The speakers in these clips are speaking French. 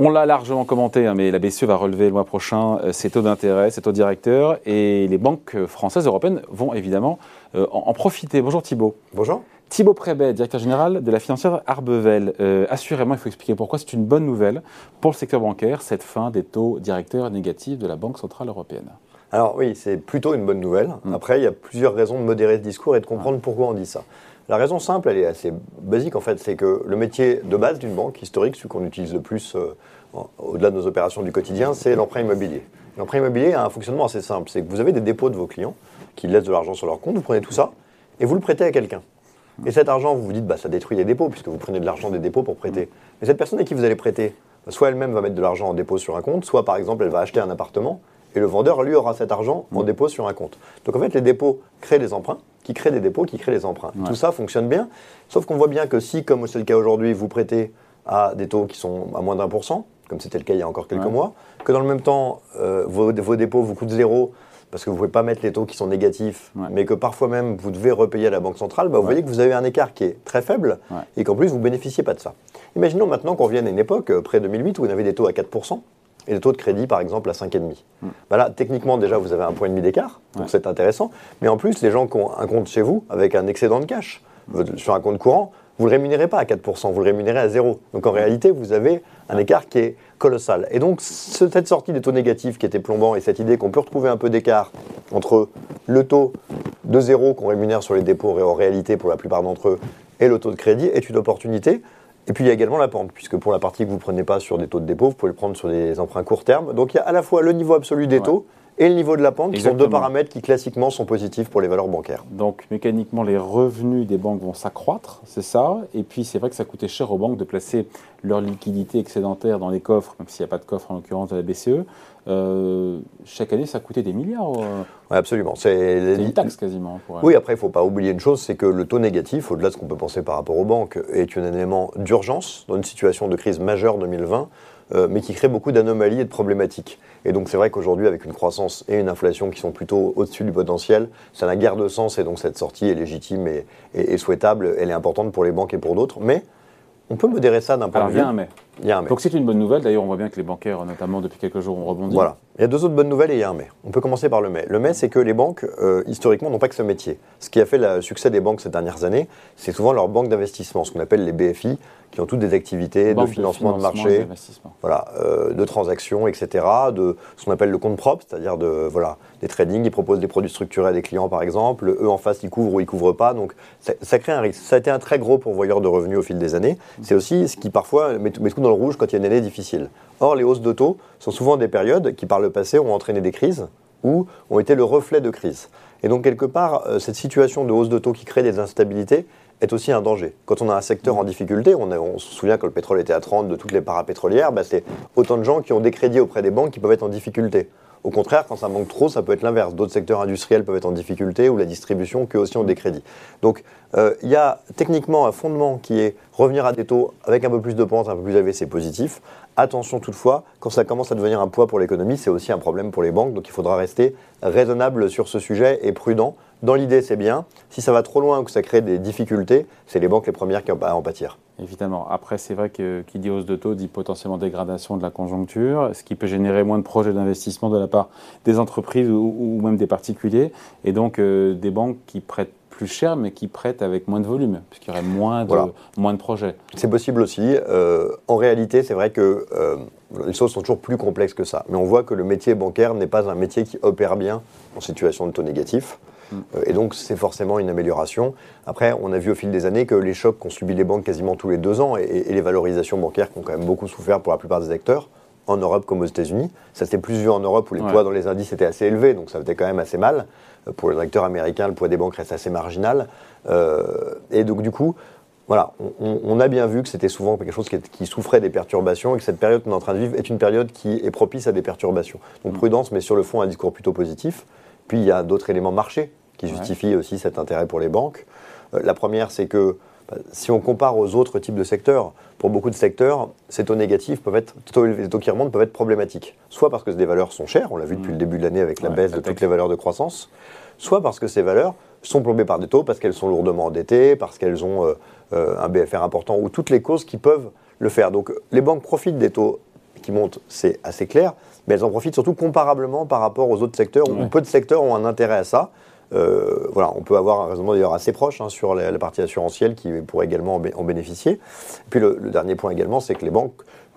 On l'a largement commenté, hein, mais la BCE va relever le mois prochain euh, ses taux d'intérêt, ses taux directeurs, et les banques françaises, européennes vont évidemment euh, en, profiter. Bonjour Thibault. Bonjour. Thibault Prébet, directeur général de la financière Arbevel. Euh, assurément, il faut expliquer pourquoi c'est une bonne nouvelle pour le secteur bancaire, cette fin des taux directeurs négatifs de la Banque Centrale Européenne. Alors oui, c'est plutôt une bonne nouvelle. Mm. Après, il y a plusieurs raisons de modérer ce discours et de comprendre pourquoi on dit ça. La raison simple, elle est assez basique en fait, c'est que le métier de base d'une banque historique, celui qu'on utilise le plus euh, au-delà de nos opérations du quotidien, c'est l'emprunt immobilier. L'emprunt immobilier a un fonctionnement assez simple, c'est que vous avez des dépôts de vos clients qui laissent de l'argent sur leur compte, vous prenez tout ça et vous le prêtez à quelqu'un. Et cet argent, vous vous dites, bah, ça détruit les dépôts, puisque vous prenez de l'argent des dépôts pour prêter. Mais cette personne à qui vous allez prêter, soit elle-même va mettre de l'argent en dépôt sur un compte, soit par exemple elle va acheter un appartement, et le vendeur, lui, aura cet argent en dépôt sur un compte. Donc en fait, les dépôts créent des emprunts, qui créent des dépôts, qui créent des emprunts. Tout ça fonctionne bien, sauf qu'on voit bien que si, comme c'est le cas aujourd'hui, vous prêtez à des taux qui sont à moins d'un pour cent, comme c'était le cas il y a encore quelques mois, que dans le même temps, euh, vos, vos, dépôts vous coûtent zéro, parce que vous ne pouvez pas mettre les taux qui sont négatifs, mais que parfois même vous devez repayer à la Banque centrale, bah, vous voyez que vous avez un écart qui est très faible et qu'en plus vous ne bénéficiez pas de ça. Imaginons maintenant qu'on revienne à une époque, euh, près 2008, où vous avez des taux à 4%, et des taux de crédit par exemple à 5,5. Mm. Bah là, techniquement déjà vous avez un point et demi d'écart, donc c'est intéressant. Mais en plus, les gens qui ont un compte chez vous avec un excédent de cash sur un compte courant, vous ne le rémunérez pas à 4%, vous le rémunérez à zéro. Donc en réalité, vous avez un écart qui est colossal. Et donc cette sortie des taux négatifs qui était plombant et cette idée qu'on peut retrouver un peu d'écart entre le taux de zéro qu'on rémunère sur les dépôts en réalité pour la plupart d'entre eux et le taux de crédit est une opportunité. Et puis il y a également la pente, puisque pour la partie que vous ne prenez pas sur des taux de dépôt, vous pouvez le prendre sur des emprunts court terme. Donc il y a à la fois le niveau absolu des taux et le niveau de la pente, qui sont deux paramètres qui classiquement sont positifs pour les valeurs bancaires. Donc mécaniquement, les revenus des banques vont s'accroître, c'est ça. Et puis c'est vrai que ça coûtait cher aux banques de placer leur liquidité excédentaire dans les coffres, même s'il n'y a pas de coffre en l'occurrence de la BCE. Euh, chaque année, ça coûtait des milliards. Euh. Oui, absolument. C'est une taxe quasiment. oui, après, il ne faut pas oublier une chose, c'est que le taux négatif, au-delà de ce qu'on peut penser par rapport aux banques, est un élément d'urgence dans une situation de crise majeure 2020 euh, mais qui crée beaucoup d'anomalies et de problématiques. Et donc c'est vrai qu'aujourd'hui, avec une croissance et une inflation qui sont plutôt au-dessus du potentiel, ça n'a guère de sens et donc cette sortie est légitime et, et, souhaitable. Elle est importante pour les banques et pour d'autres, mais on peut modérer ça d'un point de vue. Mais. Il y a un mais. Donc c'est une bonne nouvelle. D'ailleurs, on voit bien que les bancaires, notamment depuis quelques jours, ont rebondi. Voilà. Il y a deux autres bonnes nouvelles et il y a un mais. On peut commencer par le mais. Le mais, c'est que les banques, euh, historiquement, n'ont pas que ce métier. Ce qui a fait le succès des banques ces dernières années, c'est souvent leurs banques d'investissement, ce qu'on appelle les BFI, qui ont toutes des activités de financement, de, marché, voilà, euh, de transactions, etc., de ce qu'on appelle le compte propre, c'est-à-dire de voilà, des trading, ils proposent des produits structurés à des clients par exemple, eux en face ils couvrent ou ils couvrent pas, donc ça, crée un risque. Ça a été un très gros pourvoyeur de revenus au fil des années. C'est aussi ce qui parfois met, met, tout dans rouge quand il y a une année difficile. Or les hausses de taux sont souvent des périodes qui par le passé ont entraîné des crises ou ont été le reflet de crises. Et donc quelque part, euh, cette situation de hausse de taux qui crée des instabilités, est aussi un danger. Quand on a un secteur en difficulté, on, se souvient que le pétrole était à 30 de toutes les parapétrolières, bah c'est autant de gens qui ont des crédits auprès des banques qui peuvent être en difficulté. Au contraire, quand ça manque trop, ça peut être l'inverse. D'autres secteurs industriels peuvent être en difficulté ou la distribution, qu'eux aussi ont des crédits. Donc, euh, il y a techniquement un fondement qui est revenir à des taux avec un peu plus de pente, un peu plus élevé, c'est positif. Attention toutefois, quand ça commence à devenir un poids pour l'économie, c'est aussi un problème pour les banques. Donc, il faudra rester raisonnable sur ce sujet et prudent. Dans l'idée, c'est bien. Si ça va trop loin ou que ça crée des difficultés, c'est les banques les premières qui en pâtir. Évidemment. Après, c'est vrai que qui dit hausse de taux dit potentiellement dégradation de la conjoncture, ce qui peut générer moins de projets d'investissement de la part des entreprises ou, même des particuliers, et donc euh, des banques qui prêtent plus cher, mais qui prêtent avec moins de volume, puisqu'il y aurait moins de, moins de projets. C'est possible aussi. Euh, en réalité, c'est vrai que euh, les choses sont toujours plus complexes que ça. Mais on voit que le métier bancaire n'est pas un métier qui opère bien en situation de taux négatif. Euh, et donc, c'est forcément une amélioration. Après, on a vu au fil des années que les chocs qu'ont subi les banques quasiment tous les deux ans et, les valorisations bancaires qui ont quand même beaucoup souffert pour la plupart des acteurs, en Europe comme aux États-Unis. Ça s'était plus vu en Europe où les poids dans les indices étaient assez élevés, donc ça faisait quand même assez mal. Euh, pour les acteurs américains, le poids des banques reste assez marginal. Euh, et donc, du coup, voilà, on, a bien vu que c'était souvent quelque chose qui, souffrait des perturbations et que cette période qu'on est en train de vivre est une période qui est propice à des perturbations. Donc, mm. prudence, mais sur le fond, un discours plutôt positif. Puis, il y a d'autres éléments marché qui justifie aussi cet intérêt pour les banques. Euh, la première, c'est que bah, si on compare aux autres types de secteurs, pour beaucoup de secteurs, ces taux négatifs peuvent être, les taux qui remontent peuvent être problématiques. Soit parce que des valeurs sont chères, on l'a vu depuis mm. le début de l'année avec la baisse de toutes les valeurs de croissance, soit parce que ces valeurs sont plombées par des taux, parce qu'elles sont lourdement endettées, parce qu'elles ont euh, euh, un BFR important, ou toutes les causes qui peuvent le faire. Donc les banques profitent des taux qui montent, c'est assez clair, mais elles en profitent surtout comparablement par rapport aux autres secteurs, où peu de secteurs ont un intérêt à ça. Euh, voilà, on peut avoir un raisonnement d'ailleurs assez proche hein, sur la, partie assurantielle qui pourrait également en, bénéficier. Et puis le, dernier point également, c'est que les banques,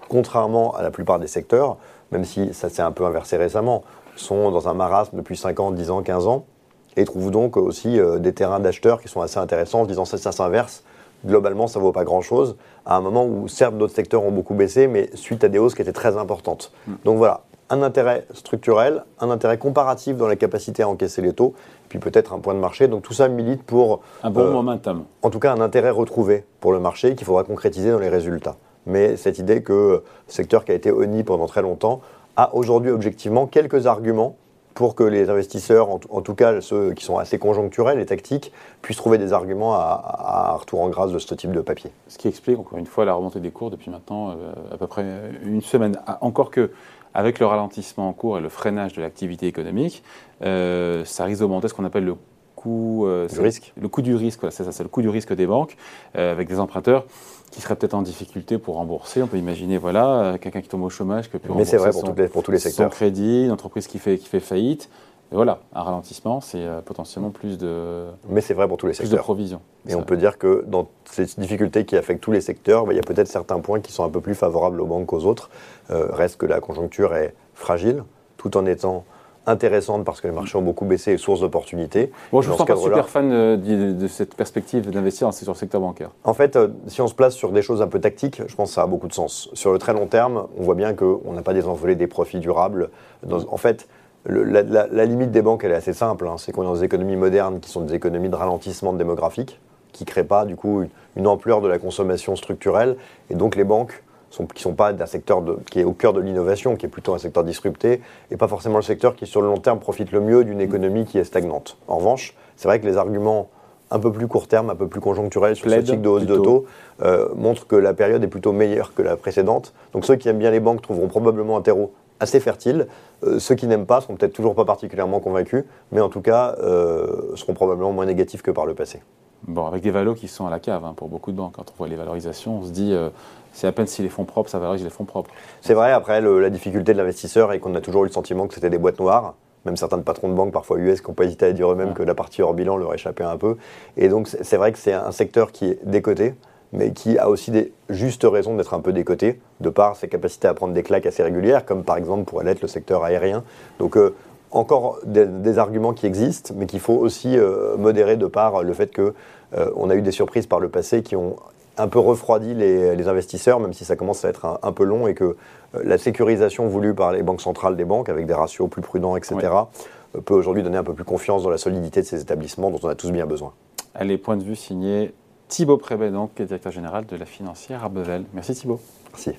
contrairement à la plupart des secteurs, même si ça s'est un peu inversé récemment, sont dans un marasme depuis 5 ans, 10 ans, 15 ans, et trouvent donc aussi euh, des terrains d'acheteurs qui sont assez intéressants en disant ça, ça s'inverse. Globalement, ça ne vaut pas grand-chose, à un moment où certes d'autres secteurs ont beaucoup baissé, mais suite à des hausses qui étaient très importantes. Mm. Donc voilà, un intérêt structurel, un intérêt comparatif dans la capacité à encaisser les taux, puis peut-être un point de marché. Donc tout ça milite pour... Un bon euh, momentum. En tout cas, un intérêt retrouvé pour le marché qu'il faudra concrétiser dans les résultats. Mais cette idée que le secteur qui a été honni pendant très longtemps a aujourd'hui objectivement quelques arguments pour que les investisseurs, en, tout cas ceux qui sont assez conjoncturels et tactiques, puissent trouver des arguments à, retour en grâce de ce type de papier. Ce qui explique encore une fois la remontée des cours depuis maintenant euh, à peu près une semaine. Ah, encore que avec le ralentissement en cours et le freinage de l'activité économique, euh, ça risque d'augmenter ce qu'on appelle le coût euh, du risque. Le coût du risque, c'est ça, c'est le coût du risque des banques, euh, avec des emprunteurs qui seraient peut-être en difficulté pour rembourser. On peut imaginer, voilà, quelqu'un qui tombe au chômage, qui peut plus Mais c'est vrai pour, pour, tous les secteurs. Son crédit, une entreprise qui fait, qui fait faillite. Et voilà, un ralentissement, c'est euh, potentiellement plus de. Mais c'est vrai pour tous les secteurs. de provisions. Et on peut dire que dans ces difficultés qui affectent tous les secteurs, bah, il y a peut-être certains points qui sont un peu plus favorables aux banques qu'aux autres. Euh, reste que la conjoncture est fragile, tout en étant intéressante parce que les marchés ont beaucoup baissé et source d'opportunités. Bon, je ne suis pas super fan euh, de, cette perspective d'investir sur le secteur bancaire. En fait, si on se place sur des choses un peu tactiques, je pense que ça a beaucoup de sens. Sur le très long terme, on voit bien qu'on n'a pas désenvolé des profits durables. en fait, la, limite des banques, elle est assez simple. Hein. c'est qu'on est dans des économies modernes qui sont des économies de ralentissement démographique, qui ne créent pas du coup une, ampleur de la consommation structurelle. Et donc les banques, sont, qui sont pas d'un secteur qui est au cœur de l'innovation, qui est plutôt un secteur disrupté, et pas forcément le secteur qui sur le long terme profite le mieux d'une économie qui est stagnante. En revanche, c'est vrai que les arguments un peu plus court terme, un peu plus conjoncturels sur ce type de hausse de taux euh, montrent que la période est plutôt meilleure que la précédente. Donc ceux qui aiment bien les banques trouveront probablement un terreau assez fertile. Euh, ceux qui n'aiment pas seront peut-être toujours pas particulièrement convaincus, mais en tout cas euh, seront probablement moins négatifs que par le passé. Bon, avec des valos qui sont à la cave hein, pour beaucoup de banques. Quand on voit les valorisations, on se dit euh, c'est à peine si les fonds propres, ça valorise les fonds propres. C'est vrai, après, la difficulté de l'investisseur est qu'on a toujours eu le sentiment que c'était des boîtes noires. Même certains patrons de banques, parfois US, qui n'ont pas hésité à dire eux-mêmes que la partie hors bilan leur échappait un peu. Et donc, c'est vrai que c'est un secteur qui est décoté mais qui a aussi des justes raisons d'être un peu décoté, de par ses capacités à prendre des claques assez régulières, comme par exemple pourrait l'être le secteur aérien. Donc euh, encore des, arguments qui existent, mais qu'il faut aussi euh, modérer de par le fait qu'on euh, a eu des surprises par le passé qui ont un peu refroidi les, investisseurs, même si ça commence à être un, peu long et que la sécurisation voulue par les banques centrales des banques, avec des ratios plus prudents, etc., peut aujourd'hui donner un peu plus confiance dans la solidité de ces établissements dont on a tous bien besoin. Allez, point de vue signé Thibaut Prébet, donc, directeur général de la financière Arbevel. Merci Thibaut. Merci.